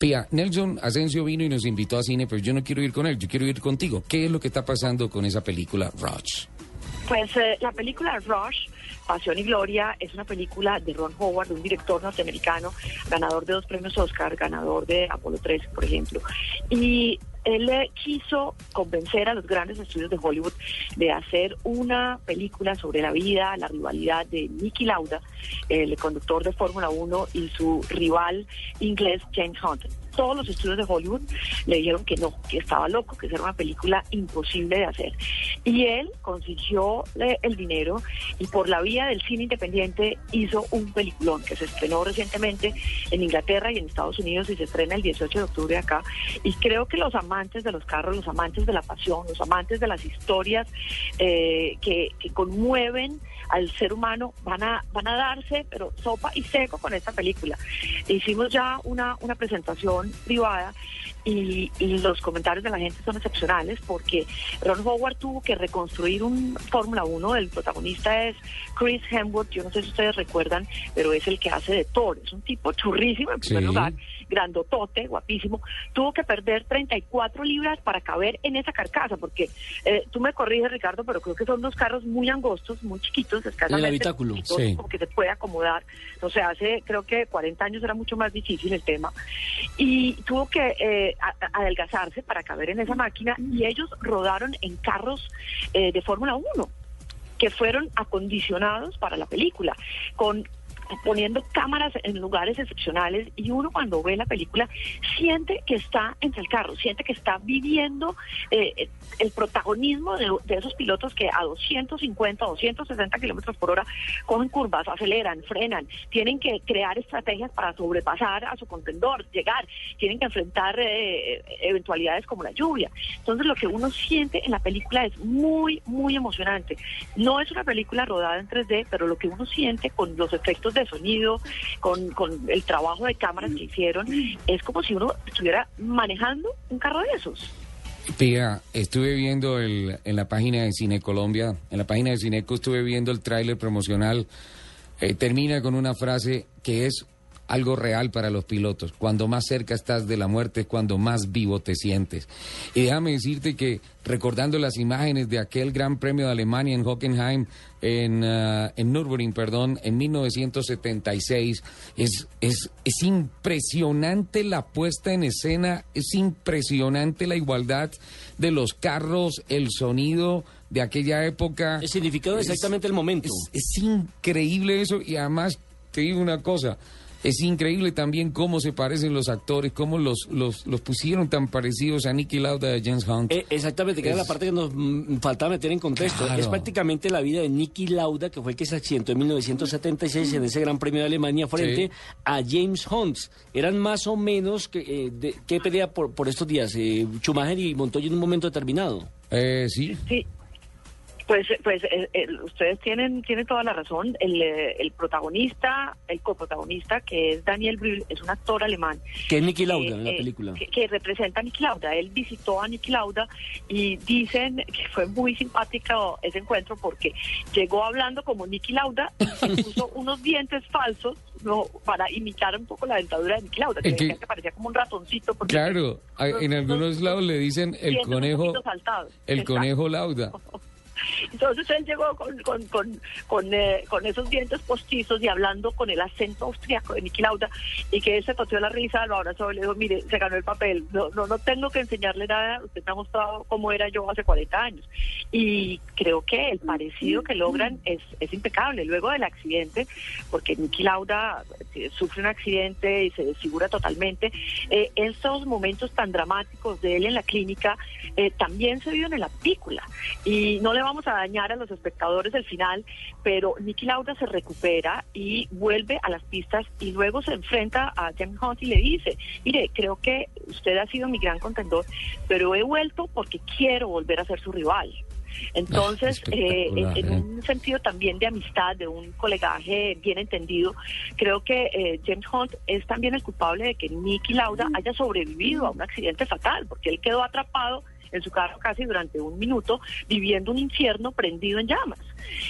Pia, Nelson Asensio vino y nos invitó a cine, pero yo no quiero ir con él, yo quiero ir contigo. ¿Qué es lo que está pasando con esa película Rush? Pues eh, la película Rush, Pasión y Gloria, es una película de Ron Howard, un director norteamericano, ganador de dos premios Oscar, ganador de Apolo 13, por ejemplo. Y él eh, quiso convencer a los grandes estudios de Hollywood de hacer una película sobre la vida, la rivalidad de Nicky Lauda, el conductor de Fórmula 1, y su rival inglés James Hunt todos los estudios de Hollywood le dijeron que no, que estaba loco, que era una película imposible de hacer. Y él consiguió eh, el dinero y por la vía del cine independiente hizo un peliculón que se estrenó recientemente en Inglaterra y en Estados Unidos y se estrena el 18 de octubre acá. Y creo que los de los carros, los amantes de la pasión, los amantes de las historias eh, que, que conmueven al ser humano van a, van a darse, pero sopa y seco con esta película. Hicimos ya una, una presentación privada y, los comentarios de la gente son excepcionales porque Ron Howard tuvo que reconstruir un Fórmula 1. El protagonista es Chris Hemsworth, yo no sé si ustedes recuerdan, pero es el que hace de Thor. Es un tipo churrísimo en primer lugar, grandotote, guapísimo. Tuvo que perder 34 libras para caber en esa carcasa porque eh, tú me corriges, Ricardo, pero creo que son dos carros muy angostos, muy chiquitos, escasamente. El habitáculo, sí. Que se puede acomodar. O sea, hace creo que 40 años era mucho más difícil el tema. Y tuvo que... Eh, adelgazarse para caber en esa máquina y ellos rodaron en carros eh, de Fórmula 1 que fueron acondicionados para la película, con poniendo cámaras en lugares excepcionales y uno cuando ve la película siente que está entre el carro, siente que está viviendo eh, el protagonismo de, esos pilotos que a 250 o 260 kilómetros por hora cogen curvas, aceleran, frenan, tienen que crear estrategias para sobrepasar a su contendor, llegar, tienen que enfrentar eh, eventualidades como la lluvia. Entonces lo que uno siente en la película es muy, muy emocionante. No es una película rodada en 3D, pero lo que uno siente con los efectos de de sonido, con, con el trabajo de cámaras que hicieron, es como si uno estuviera manejando un carro de esos. Pia, estuve viendo el, en la página de Cine Colombia, en la página de Cineco estuve viendo el tráiler promocional. Eh, termina con una frase que es algo real para los pilotos. Cuando más cerca estás de la muerte es cuando más vivo te sientes. Y déjame decirte que recordando las imágenes de aquel Gran Premio de Alemania en Hockenheim, en, uh, en Nürburgring, perdón, en 1976, es, es, es impresionante la puesta en escena, es impresionante la igualdad de los carros, el sonido de aquella época. El significado exactamente el momento. es increíble eso y además te digo una cosa, es increíble también cómo se parecen los actores, cómo los, los, los pusieron tan parecidos a Nicky Lauda y a James Hunt. Eh, exactamente, que era la parte que nos mm, faltaba meter en contexto. Es prácticamente la vida de Nicky Lauda, que fue el que se accidentó en 1976 en ese Gran Premio de Alemania frente a James Hunt. Eran más o menos que, eh, de, ¿qué pelea por, por estos días? Eh, Schumacher y Montoya en un momento determinado. Eh, sí. Sí, pues, pues eh, eh, ustedes tienen, tienen toda la razón. El, eh, el, protagonista, el coprotagonista, que es Daniel Brühl, es un actor alemán. Que es Niki Lauda en la película. Que, representa a Niki Lauda. Él visitó a Niki Lauda y dicen que fue muy simpático ese encuentro porque llegó hablando como Niki Lauda y puso unos dientes falsos no, para imitar un poco la dentadura de Niki Lauda, que, que, parecía como un ratoncito. Claro, en algunos lados le dicen el conejo, el conejo Lauda. Entonces él llegó con, con, eh, con, esos dientes postizos y hablando con el acento austriaco de Niki Lauda y que él se tosió la risa, lo abrazó y le dijo, mire, se ganó el papel, no, no, no tengo que enseñarle nada, usted me ha mostrado cómo era yo hace 40 años. Y creo que el parecido que logran es, es impecable. Luego del accidente, porque Niki Lauda eh, sufre un accidente y se desfigura totalmente, eh, estos momentos tan dramáticos de él en la clínica eh, también se viven en la película. Y no le vamos a dañar a los espectadores el final, pero Nicky Lauda se recupera y vuelve a las pistas y luego se enfrenta a James Hunt y le dice, mire, creo que usted ha sido mi gran contendor, pero he vuelto porque quiero volver a ser su rival. Entonces, ah, eh, en, ¿eh? un sentido también de amistad, de un colegaje bien entendido, creo que eh, James Hunt es también el culpable de que Nicky Lauda haya sobrevivido a un accidente fatal, porque él quedó atrapado en su carro casi durante un minuto, viviendo un infierno prendido en llamas.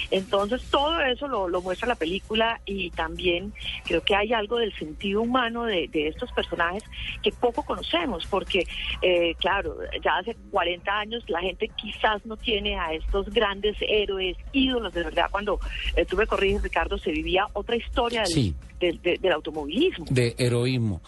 Entonces, todo eso lo, muestra la película y también creo que hay algo del sentido humano de, estos personajes que poco conocemos, porque, eh, claro, ya hace 40 años la gente quizás no tiene a estos grandes héroes, ídolos, de verdad, cuando eh, tuve corrido Ricardo, se vivía otra historia del, del automovilismo. De heroísmo.